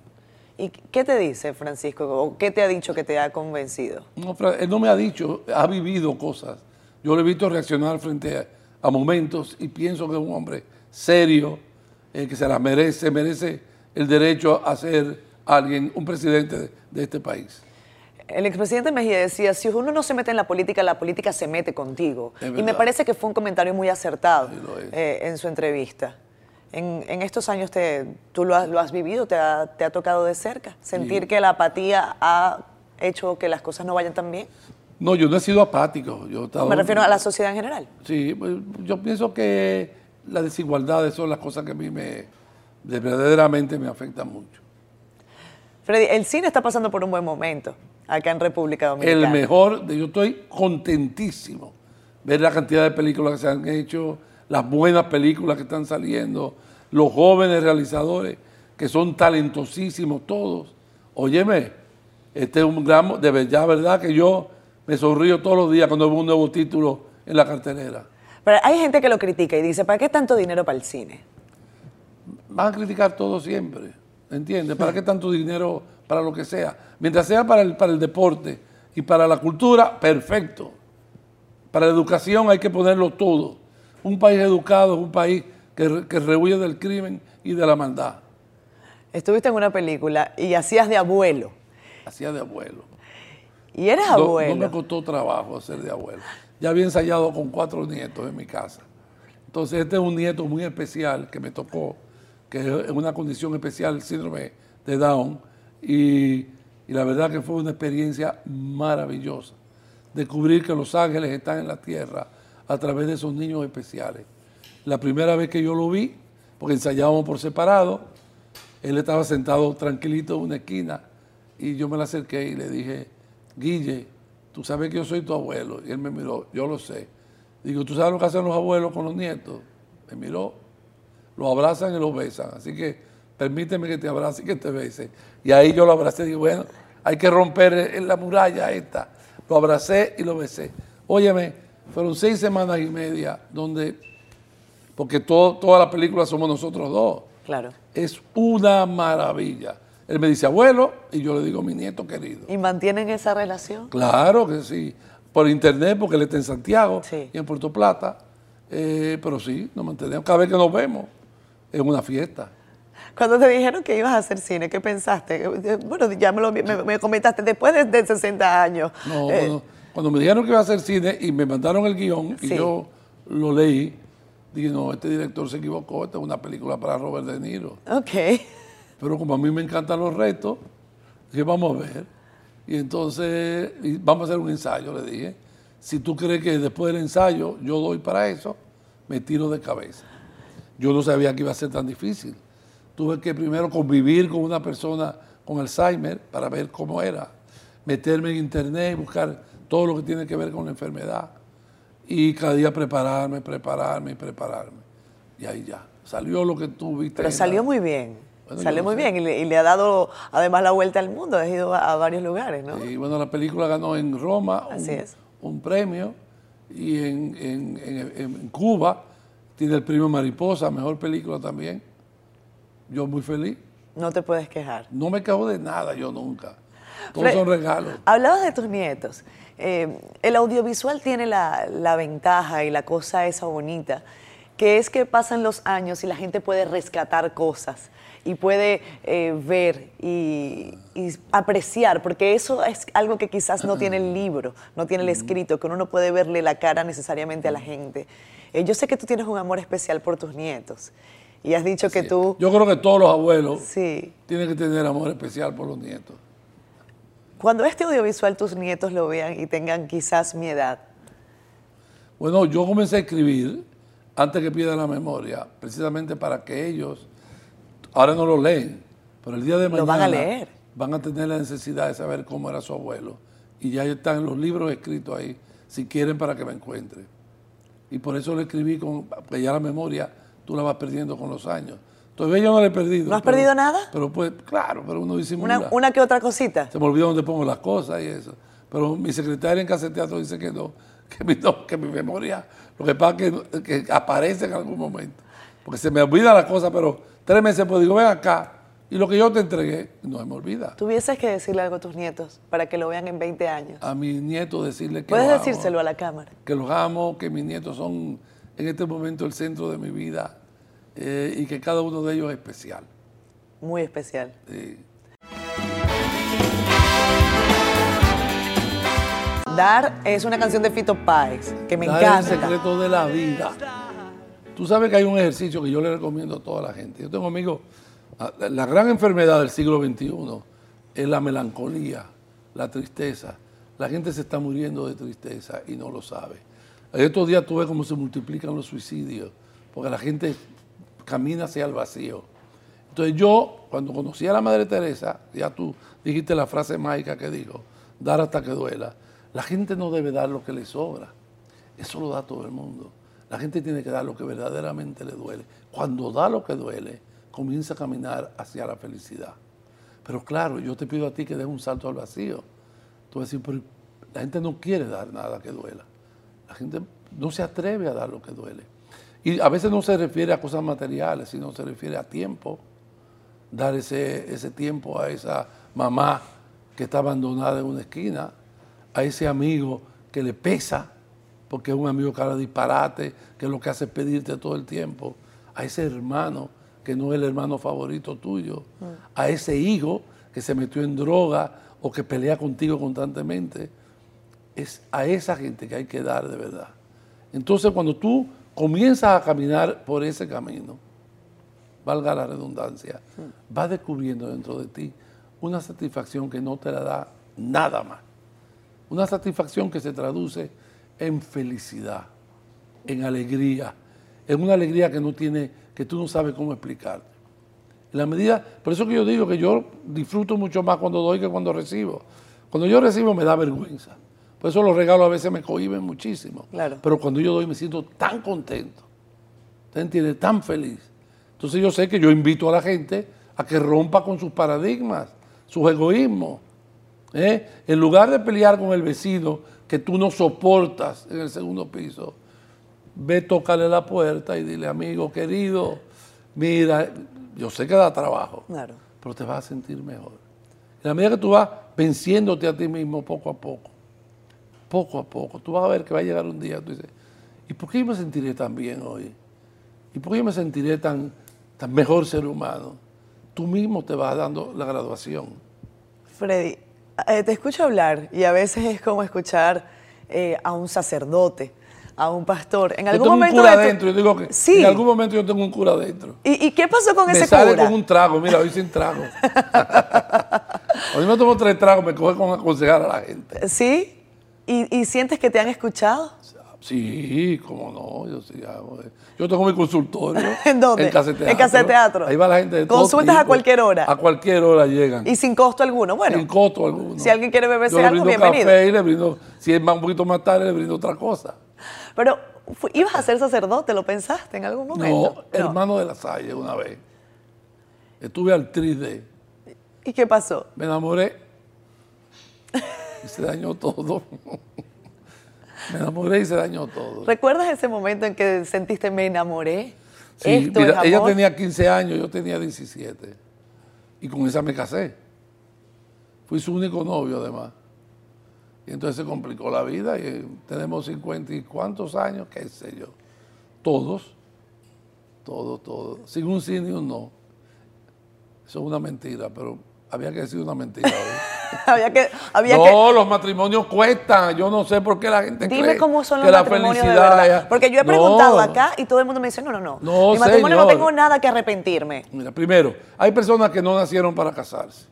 ¿Y qué te dice Francisco? ¿O qué te ha dicho que te ha convencido? No, él no me ha dicho, ha vivido cosas. Yo le he visto reaccionar frente a, a momentos y pienso que es un hombre serio, eh, que se las merece, merece el derecho a ser alguien, un presidente de, de este país. El expresidente Mejía decía, si uno no se mete en la política, la política se mete contigo. Y me parece que fue un comentario muy acertado Sí, eh, en su entrevista. En, en estos años te, tú lo has, lo has vivido, te ha, te ha tocado de cerca, sentir que la apatía ha hecho que las cosas no vayan tan bien. No, yo no he sido apático. Yo he estado- Me refiero a la sociedad en general. Sí, pues, yo pienso que las desigualdades son las cosas que a mí me, de- verdaderamente me afectan mucho. Freddy, el cine está pasando por un buen momento acá en República Dominicana. El mejor, de- yo estoy contentísimo ver la cantidad de películas que se han hecho, las buenas películas que están saliendo, los jóvenes realizadores que son talentosísimos todos. Óyeme, este es un gran, de verdad, verdad que yo me sonrío todos los días cuando veo un nuevo título en la cartelera. Pero hay gente que lo critica y dice, ¿para qué tanto dinero para el cine? Van a criticar todo siempre, ¿entiendes? ¿Para qué tanto dinero para lo que sea? Mientras sea para el, para el deporte y para la cultura, perfecto. Para la educación hay que ponerlo todo. Un país educado es un país que, que rehuye del crimen y de la maldad. Estuviste en una película y hacías de abuelo. Hacía de abuelo. Y eres No, no abuelo. me costó trabajo hacer de abuelo. Ya había ensayado con cuatro nietos en mi casa. Entonces, este es un nieto muy especial que me tocó, que es una condición especial, síndrome de Down. Y, y la verdad que fue una experiencia maravillosa. Descubrir que los ángeles están en la tierra a través de esos niños especiales. La primera vez que yo lo vi, porque ensayábamos por separado, él estaba sentado tranquilito en una esquina y yo me le acerqué y le dije, Guille, tú sabes que yo soy tu abuelo. Y él me miró, yo lo sé. Digo, ¿tú sabes lo que hacen los abuelos con los nietos? Me miró, los abrazan y los besan. Así que permíteme que te abrace y que te bese. Y ahí yo lo abracé y digo, bueno, hay que romper en la muralla esta. Lo abracé y lo besé. Óyeme, fueron seis semanas y media donde, porque todo, toda la película somos nosotros dos. Claro. Es una maravilla. Él me dice abuelo y yo le digo mi nieto querido. ¿Y mantienen esa relación? Claro que sí. Por internet, porque él está en Santiago Sí. y en Puerto Plata. Eh, pero sí, nos mantenemos. Cada vez que nos vemos, es una fiesta. Cuando te dijeron que ibas a hacer cine, ¿qué pensaste? Eh, Bueno, ya me, lo, me, me comentaste, después de, de 60 años. No, eh, cuando, cuando me dijeron que iba a hacer cine y me mandaron el guion y yo lo leí, dije, no, este director se equivocó, esta es una película para Robert De Niro. ok. Pero como a mí me encantan los retos, dije, vamos a ver. Y entonces, y vamos a hacer un ensayo, le dije. Si tú crees que después del ensayo yo doy para eso, me tiro de cabeza. Yo no sabía que iba a ser tan difícil. Tuve que primero convivir con una persona con Alzheimer para ver cómo era. Meterme en internet y buscar todo lo que tiene que ver con la enfermedad. Y cada día prepararme, prepararme y prepararme. Y ahí ya. Salió lo que tú viste. Pero la- salió muy bien. Bueno, salió muy sé. bien y le, y le ha dado además la vuelta al mundo. Has ido a, a varios lugares, ¿no? Y bueno, la película ganó en Roma un, Así es. un premio y en, en- en- en Cuba tiene el premio Mariposa, mejor película también. Yo muy feliz. No te puedes quejar. No me quejo de nada, yo nunca. Todos son regalos. Hablabas de tus nietos. Eh, el audiovisual tiene la, la ventaja y la cosa esa bonita, que es que pasan los años y la gente puede rescatar cosas y puede eh, ver y, y apreciar, porque eso es algo que quizás no tiene el libro, no tiene el escrito, que uno no puede verle la cara necesariamente a la gente. Eh, yo sé que tú tienes un amor especial por tus nietos y has dicho que tú... Yo creo que todos los abuelos Sí. tienen que tener amor especial por los nietos. Cuando este audiovisual tus nietos lo vean y tengan quizás mi edad, Bueno, yo comencé a escribir antes que pierda la memoria, precisamente para que ellos, ahora no lo leen, pero el día de mañana Lo van a leer. van a tener la necesidad de saber cómo era su abuelo. Y ya están los libros escritos ahí, si quieren para que me encuentren. Y por eso lo escribí, con, porque ya la memoria tú la vas perdiendo con los años. Todavía yo no la he perdido. ¿No has pero- perdido nada? Pero pues, claro, pero uno disimula. una, una que otra cosita. Se me olvidó dónde pongo las cosas y eso. Pero mi secretaria en casa de teatro dice que no, que mi, no, que mi memoria, lo que pasa es que, que aparece en algún momento. Porque se me olvida la cosa, pero tres meses después digo, ven acá, y lo que yo te entregué, no se me olvida. Tuvieses que decirle algo a tus nietos para que lo vean en 20 años. A mi nieto decirle que Puedes los amo, decírselo a la cámara. que los amo, que mis nietos son en este momento el centro de mi vida eh, y que cada uno de ellos es especial. Muy especial. Sí. Dar es una canción de Fito Páez que me Dar el encanta. secreto de la vida. Tú sabes que hay un ejercicio que yo le recomiendo a toda la gente. Yo tengo amigos, la- la gran enfermedad del siglo XXI es la melancolía, la tristeza. La gente se está muriendo de tristeza y no lo sabe. Estos días tú ves cómo se multiplican los suicidios, porque la gente camina hacia el vacío. Entonces yo, cuando conocí a la Madre Teresa, ya tú dijiste la frase mágica que dijo, dar hasta que duela. La gente no debe dar lo que le sobra. Eso lo da todo el mundo. La gente tiene que dar lo que verdaderamente le duele. Cuando da lo que duele, comienza a caminar hacia la felicidad. Pero claro, yo te pido a ti que des un salto al vacío. Tú vas a decir, la gente no quiere dar nada que duela. La gente no se atreve a dar lo que duele. Y a veces no se refiere a cosas materiales, sino se refiere a tiempo. Dar ese, ese tiempo a esa mamá que está abandonada en una esquina, a ese amigo que le pesa, porque es un amigo que habla disparate, que lo que hace es pedirte todo el tiempo, a ese hermano que no es el hermano favorito tuyo, a ese hijo que se metió en droga o que pelea contigo constantemente, es a esa gente que hay que dar de verdad. Entonces cuando tú comienzas a caminar por ese camino, valga la redundancia, vas descubriendo dentro de ti una satisfacción que no te la da nada más. Una satisfacción que se traduce en felicidad, en alegría, en una alegría que no tiene, que tú no sabes cómo explicarte. En la medida, por eso que yo digo que yo disfruto mucho más cuando doy que cuando recibo. Cuando yo recibo me da vergüenza. Por eso los regalos a veces me cohiben muchísimo. Claro. Pero cuando yo doy me siento tan contento. ¿Usted entiende? Tan feliz. Entonces yo sé que yo invito a la gente a que rompa con sus paradigmas, sus egoísmos. ¿eh? En lugar de pelear con el vecino que tú no soportas en el segundo piso, ve, tócale la puerta y dile, amigo querido, mira, yo sé que da trabajo, Claro. pero te vas a sentir mejor. En la medida que tú vas venciéndote a ti mismo poco a poco, poco a poco, tú vas a ver que va a llegar un día, tú dices, ¿y por qué yo me sentiré tan bien hoy? ¿Y por qué yo me sentiré tan, tan mejor ser humano? Tú mismo te vas dando la graduación. Freddy, eh, te escucho hablar y a veces es como escuchar eh, a un sacerdote, a un pastor. En algún yo tengo momento un cura de yo digo que Sí. en algún momento yo tengo un cura adentro. ¿Y, y qué pasó con Me ese sale cura? con un trago, mira, hoy sin trago. hoy me tomo tres tragos, me coge con aconsejar a la gente. ¿Sí? ¿Y, y sientes que te han escuchado? Sí, cómo no, yo sí hago. Yo tengo mi consultorio. ¿En dónde? En Casa Teatro. En Casa Teatro. Ahí va la gente de todo Consultas a cualquier hora. A cualquier hora llegan. Y sin costo alguno. Bueno, sin costo alguno. si alguien quiere beberse Yo le algo, brindo bienvenido. café y le brindo, si es más un poquito más tarde, le brindo otra cosa. Pero ibas a ser sacerdote, ¿lo pensaste en algún momento? No, hermano de la Salle una vez. Estuve al 3D. ¿Y qué pasó? Me enamoré y se dañó todo. Me enamoré y se dañó todo. ¿Recuerdas ese momento en que sentiste me enamoré? Sí, Esto mira, es ella tenía 15 años, yo tenía 17. Y con esa me casé. Fui su único novio, además. Y entonces se complicó la vida y tenemos 50 y cuántos años, qué sé yo. Todos, todos, todos. Sin un sí ni un no. Eso es una mentira, pero había que decir una mentira. había que, había no, que los matrimonios cuestan. Yo no sé por qué la gente Dime cree cómo son que los la matrimonios de felicidad verdad. es- Porque yo he No. preguntado acá y todo el mundo me dice, no, no, no. No, Mi matrimonio no tengo nada que arrepentirme. Mira, primero, hay personas que no nacieron para casarse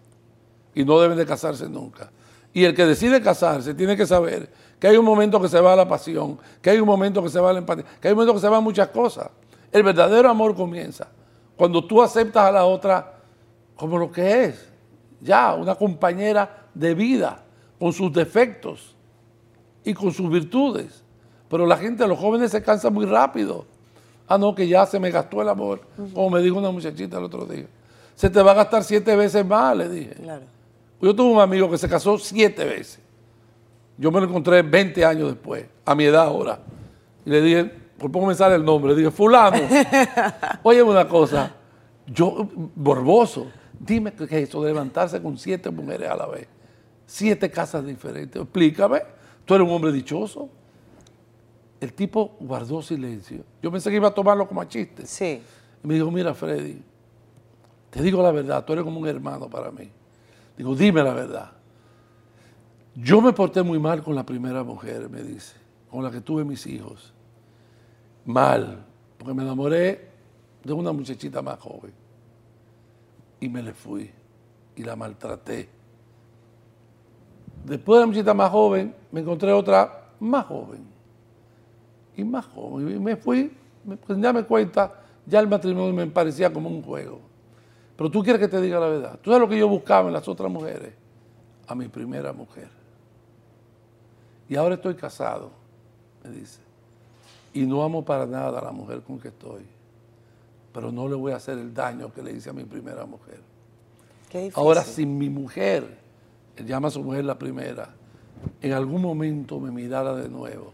y no deben de casarse nunca. Y el que decide casarse tiene que saber que hay un momento que se va la pasión, que hay un momento que se va la empatía, que hay un momento que se van muchas cosas. El verdadero amor comienza cuando tú aceptas a la otra como lo que es, ya, una compañera de vida, con sus defectos y con sus virtudes. Pero la gente, los jóvenes se cansan muy rápido. Ah, no, que ya se me gastó el amor, como me dijo una muchachita el otro día. Se te va a gastar siete veces más, le dije. Claro. Yo tuve un amigo que se casó siete veces. Yo me lo encontré 20 años después, a mi edad ahora. Y le dije, por poco me sale el nombre, le dije, fulano, oye una cosa, yo, borboso, dime qué es eso de levantarse con siete mujeres a la vez, siete casas diferentes, explícame, tú eres un hombre dichoso. El tipo guardó silencio. Yo pensé que iba a tomarlo como a chiste. Sí. Y me dijo, mira Freddy, te digo la verdad, tú eres como un hermano para mí. Digo, dime la verdad. Yo me porté muy mal con la primera mujer, me dice, con la que tuve mis hijos. Mal, porque me enamoré de una muchachita más joven. Y me le fui y la maltraté. Después de la muchachita más joven, me encontré otra más joven y más joven. Y me fui, me, pues ya me cuenta, ya el matrimonio me parecía como un juego. Pero tú quieres que te diga la verdad. ¿Tú sabes lo que yo buscaba en las otras mujeres? A mi primera mujer. Y ahora estoy casado, me dice. Y no amo para nada a la mujer con que estoy. Pero no le voy a hacer el daño que le hice a mi primera mujer. Qué difícil. Ahora, si mi mujer, él llama a su mujer la primera, en algún momento me mirara de nuevo,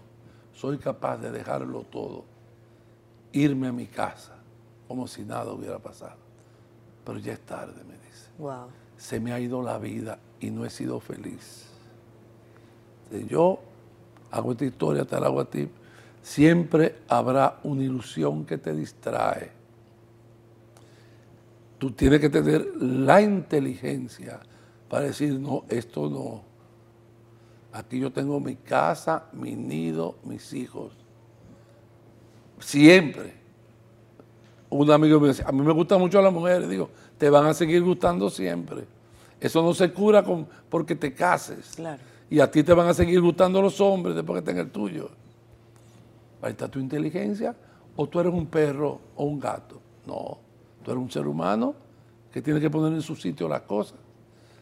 soy capaz de dejarlo todo, irme a mi casa, como si nada hubiera pasado. Pero ya es tarde, me dice. Wow. Se me ha ido la vida y no he sido feliz. Si yo hago esta historia, te la hago a ti, siempre habrá una ilusión que te distrae. Tú tienes que tener la inteligencia para decir, no, esto no. Aquí yo tengo mi casa, mi nido, mis hijos. Siempre. Un amigo me decía, a mí me gustan mucho las mujeres, digo, te van a seguir gustando siempre. Eso no se cura con, porque te cases. Claro. Y a ti te van a seguir gustando los hombres después que tengan el tuyo. Ahí está tu inteligencia. O tú eres un perro o un gato. No, tú eres un ser humano que tiene que poner en su sitio las cosas.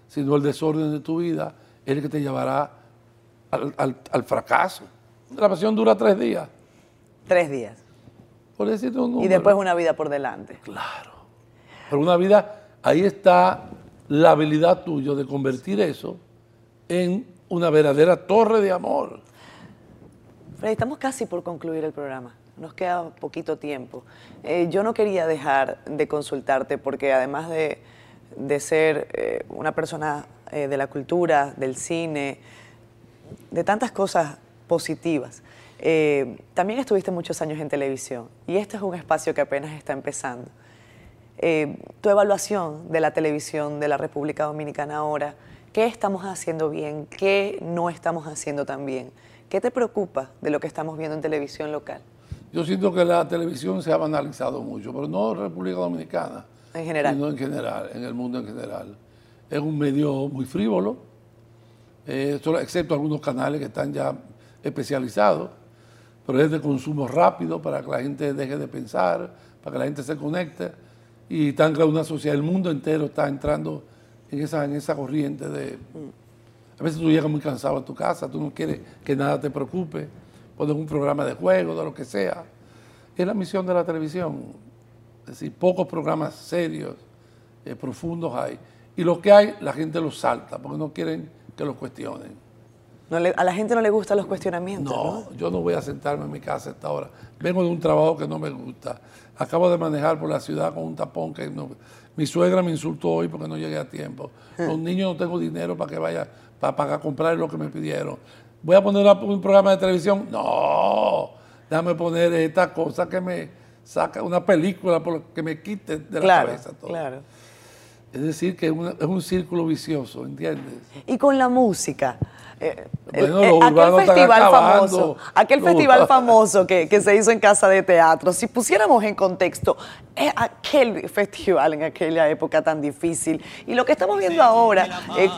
Si no, el desorden de tu vida es el que te llevará al, al- al fracaso. La pasión dura tres días. Tres días. Por decirte un Y después una vida por delante. Claro. Pero una vida, ahí está la habilidad tuya de convertir eso en una verdadera torre de amor. Freddy, estamos casi por concluir el programa. Nos queda poquito tiempo. Eh, yo no quería dejar de consultarte porque además de, de ser eh, una persona eh, de la cultura, del cine, de tantas cosas positivas. Eh, también estuviste muchos años en televisión y este es un espacio que apenas está empezando. tu evaluación de la televisión de la República Dominicana ahora, ¿qué estamos haciendo bien? ¿Qué no estamos haciendo tan bien? ¿Qué te preocupa de lo que estamos viendo en televisión local? Yo siento que la televisión se ha banalizado mucho, pero no República Dominicana. En general. Sino en general, en el mundo en general. Es un medio muy frívolo, eh, excepto algunos canales que están ya especializados, pero es de consumo rápido para que la gente deje de pensar, para que la gente se conecte. Y están creando una sociedad, el mundo entero está entrando en esa, en esa corriente de... A veces tú llegas muy cansado a tu casa, tú no quieres que nada te preocupe, pones un programa de juego, de lo que sea. Es la misión de la televisión. Es decir, pocos programas serios, eh, profundos hay. Y lo que hay, la gente los salta, porque no quieren que los cuestionen. A la gente no le gustan los cuestionamientos. No, yo no voy a sentarme en mi casa a esta hora. Vengo de un trabajo que no me gusta. Acabo de manejar por la ciudad con un tapón que no. Mi suegra me insultó hoy porque no llegué a tiempo. Los niños no tengo dinero para que vaya para, para comprar lo que me pidieron. ¿Voy a poner un programa de televisión? No, déjame poner esta cosa que me saca, una película que me quite de la cabeza todo. Claro. Es decir, que es, es un círculo vicioso, ¿entiendes? Y con la música. Eh, eh, aquel festival famoso, aquel festival famoso que, se hizo en casa de teatro, si pusiéramos en contexto eh, aquel festival en aquella época tan difícil. Y lo que estamos viendo ahora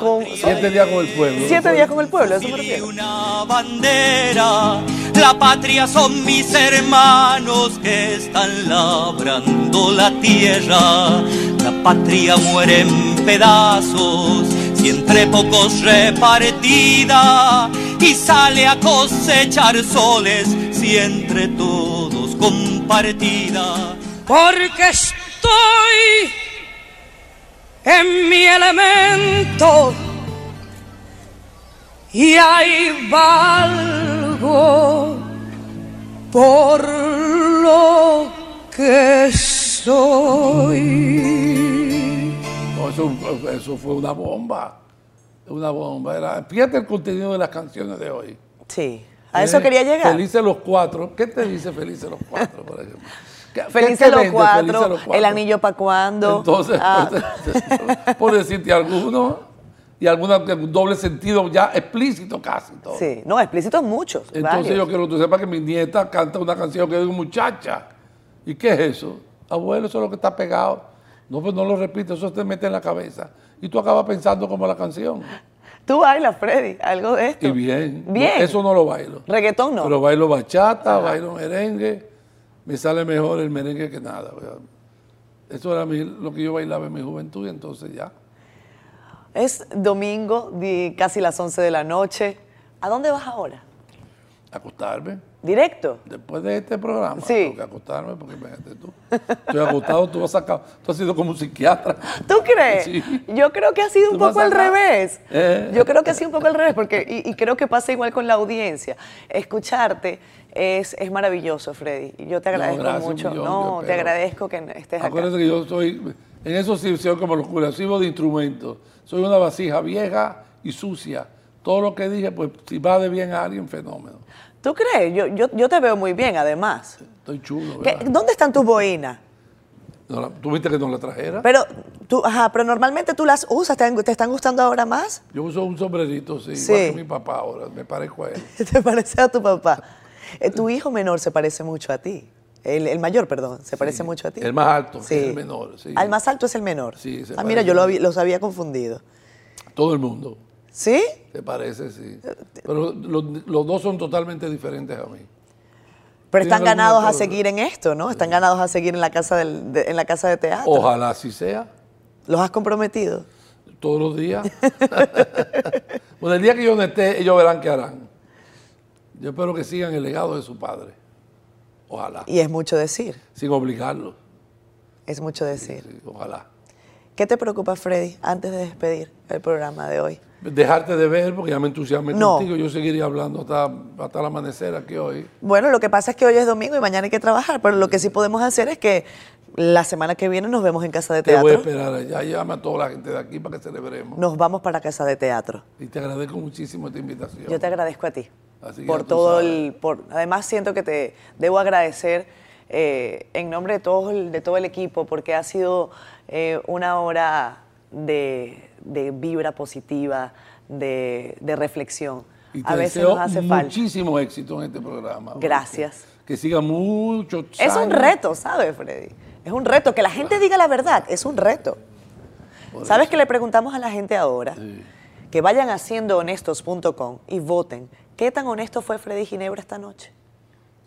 con siete días con el pueblo, siete días con el pueblo, eso una bandera, la patria son mis hermanos que están labrando la tierra, la patria muere en pedazos y entre pocos repartida y sale a cosechar soles si entre todos compartida. Porque estoy en mi elemento y hay valgo por lo que soy eso, fue una bomba. Una bomba. Era, fíjate el contenido de las canciones de hoy. Sí. A eso quería llegar. Felices los cuatro. ¿Qué te dice Felices los cuatro, por ejemplo? Felices los, cuatro, el anillo para cuando. Entonces, ah. por, decirte alguno, y alguna doble sentido ya explícito casi. Todo. Sí, no, explícitos muchos. Entonces yo quiero que tú sepas que mi nieta canta una canción que es de muchacha. ¿Y qué es eso? Abuelo, eso es lo que está pegado no, pues no lo repito, eso te mete en la cabeza. Y tú acabas pensando como la canción. Tú bailas, Freddy, algo de esto. Y bien. Bien. eso no lo bailo. Reggaetón no. Pero bailo bachata, bailo merengue. Me sale mejor el merengue que nada. Eso era lo que yo bailaba en mi juventud y entonces ya. Es domingo, casi las 11 de la noche. ¿A dónde vas ahora? acostarme. ¿Directo? Después de este programa, sí. tengo que acostarme porque imagínate tú. Estoy acostado, tú has, tú has sido como un psiquiatra. ¿Tú crees? Sí. Yo creo que ha sido un poco al revés. Eh. Yo creo que ha sido un poco al revés, porque, y, creo que pasa igual con la audiencia. Escucharte es, es maravilloso, Freddy. Yo te agradezco mucho. no, te agradezco que estés acá. Acuérdate que yo soy, en eso sí soy como los curativos de instrumentos. Soy una vasija vieja y sucia todo lo que dije, pues si va de bien a alguien, fenómeno. ¿Tú crees? Yo, yo, yo te veo muy bien, además. Estoy chulo. ¿Dónde están tus boinas? ¿Tú viste que no la trajera? Pero, tú, ajá, pero normalmente tú las usas, ¿te, están gustando ahora más? Yo uso un sombrerito, sí, igual que mi papá ahora, me parezco a él. ¿Te parece a tu papá? Eh, tu hijo menor se parece mucho a ti. El, mayor, perdón, se parece mucho a ti. El más alto, sí. el menor. Sí. Al más alto es el menor. Sí, Ah, mira, yo lo, los había confundido. Todo el mundo. ¿Sí? ¿Te parece? Sí. Pero los, dos son totalmente diferentes a mí. Pero están ganados a seguir en esto, ¿no? Están ganados a seguir en la casa del, de, en la casa de teatro. Ojalá así sea. ¿Los has comprometido? Todos los días. bueno, el día que yo no esté, ellos verán qué harán. Yo espero que sigan el legado de su padre. Ojalá. Y es mucho decir. Sin obligarlos. Es mucho decir. ojalá. ¿Qué te preocupa, Freddy, antes de despedir el programa de hoy? Dejarte de ver porque ya me entusiasmé contigo. Yo seguiría hablando hasta, hasta el amanecer aquí hoy. Bueno, lo que pasa es que hoy es domingo y mañana hay que trabajar, pero lo que sí podemos hacer es que La semana que viene nos vemos en Casa de Te voy a Teatro. esperar allá. Llama a toda la gente de aquí para que celebremos. Nos vamos para Casa de Teatro. Y te agradezco muchísimo esta invitación. Yo te agradezco a ti. Así que por todo sabes. el. Por, además, siento que te debo agradecer eh, en nombre de todo, el, de todo el equipo, porque ha sido eh, una hora de, de vibra positiva, de, de reflexión. Y te A veces deseo nos hace falta. muchísimo éxito en este programa. Gracias. Que siga muchos Es un reto, ¿sabes, Freddy? Es un reto. Que la gente diga la verdad, es un reto. ¿Sabes que le preguntamos a la gente ahora? Sí. Que vayan a siendohonestos.com y voten. ¿Qué tan honesto fue Freddy Ginebra esta noche?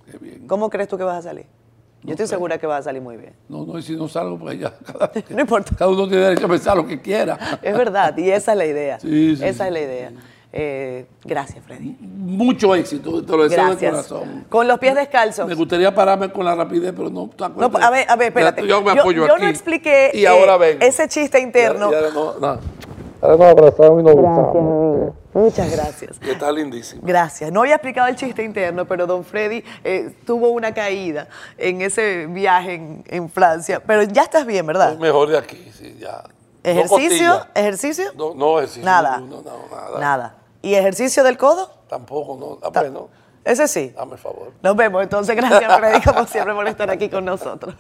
Qué bien. ¿Cómo crees tú que vas a salir? Yo estoy segura que vas a salir muy bien. No, no, y si no salgo, pues ya. Cada, No importa. cada uno tiene derecho a pensar lo que quiera. Es verdad, y esa es la idea. Sí, sí, esa sí. es la idea. Eh, gracias, Freddy. Mucho éxito, te lo deseo de Gracias. corazón. Con los pies descalzos. Me gustaría pararme con la rapidez, pero no. ¿te No, a ver, a ver, espérate. Yo me apoyo yo aquí. no expliqué Y eh, ahora vengo. ese chiste interno. Ya- ya no, no. Ahora nos abrazamos y nos besamos. Muchas gracias. Y está lindísimo. Gracias. No había explicado el chiste interno, pero don Freddy eh, tuvo una caída en ese viaje en, en Francia. Pero ya estás bien, ¿verdad? Es mejor de aquí, sí, ya. No ¿Ejercicio? costilla. ¿Ejercicio? No, no ejercicio. Nada. no, nada. Nada. ¿Y ejercicio del codo? Tampoco, no. Ah, bueno, Ese sí. dame el favor. Nos vemos. Entonces, gracias, Freddy, como siempre, por estar aquí con nosotros.